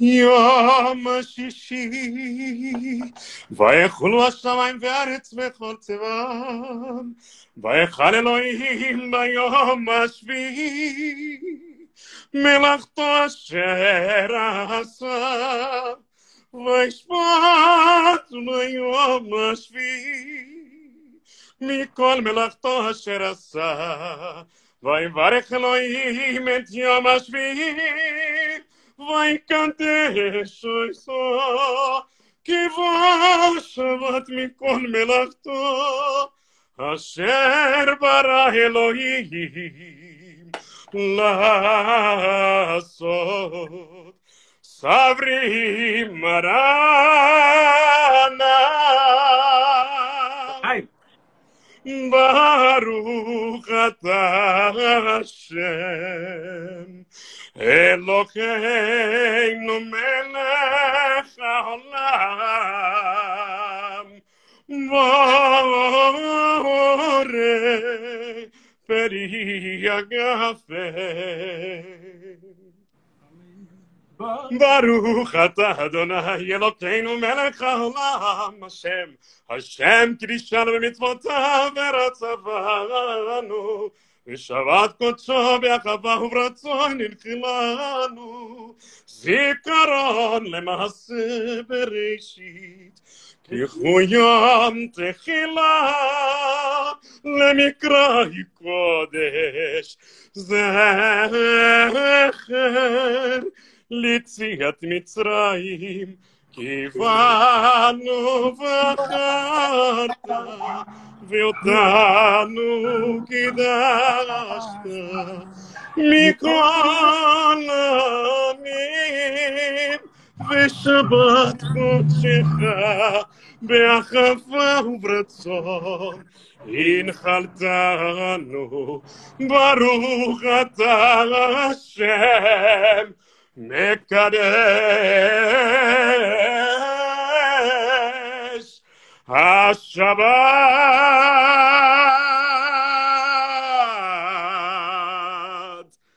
יום השישי, ויכולו השמיים וארץ וכל צבאם, ויכל אלוהים ביום השביעי, מלאכתו אשר עשה, וישפט ביום השביעי, מכל מלאכתו אשר עשה, ויברך אלוהים את יום השביעי, ויקדש עשו, כבוא שבת מכל מלאכתו, אשר ברא אלוהים לעשות. סברי מרנה היי. ברוך אתה השם, אלוקינו מלך העולם, בורא פרי הגפה. ברוך אתה אדוני אלוקינו מלך העולם השם השם קדישנו במצוותיו ורצבנו ושבת קודשו באחווה וברצון הנחילנו זיכרון למעשה בראשית קחו יום תחילה למקרא קודש זכר ליציאת מצרים, קיוונו בחרת, ואותנו קידשת, מכל העמים, ושבת קודשך, באחווה וברצון. הנחלתנו, ברוך אתה השם, Mekadesh Hashabbat.